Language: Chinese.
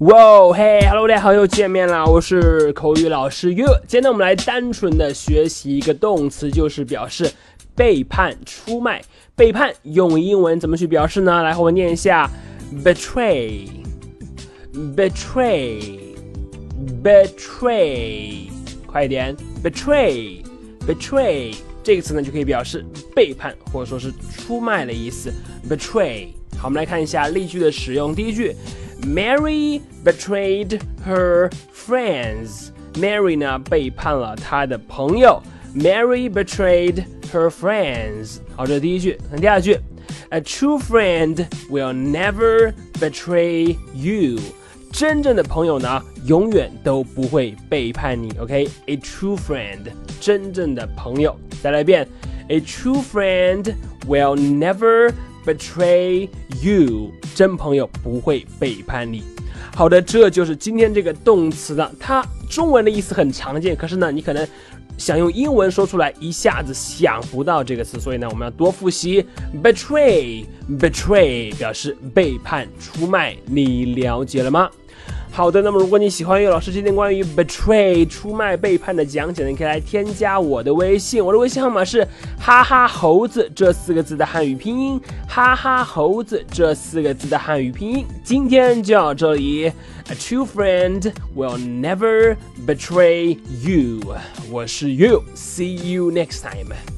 哇嘿，Hello，大家好，又见面了，我是口语老师 You。今天呢，我们来单纯的学习一个动词，就是表示背叛、出卖。背叛用英文怎么去表示呢？来和我念一下：betray，betray，betray。快一点，betray，betray。这个词呢，就可以表示背叛或者说是出卖的意思。betray。好，我们来看一下例句的使用。第一句。Mary betrayed her friends. Mary 呢背叛了她的朋友。Mary betrayed her friends. 好，这是第一句。那第二句，A true friend will never betray you. 真正的朋友呢，永远都不会背叛你。OK，a true friend，真正的朋友。再来一遍，A true friend will never betray you，真朋友不会背叛你。好的，这就是今天这个动词的，它中文的意思很常见，可是呢，你可能想用英文说出来，一下子想不到这个词，所以呢，我们要多复习。betray，betray 表示背叛、出卖，你了解了吗？好的，那么如果你喜欢岳老师今天关于 betray 出卖背叛的讲解呢，你可以来添加我的微信，我的微信号码是哈哈猴子这四个字的汉语拼音，哈哈猴子这四个字的汉语拼音。今天就到这里，A true friend will never betray you。我是 You，see you next time。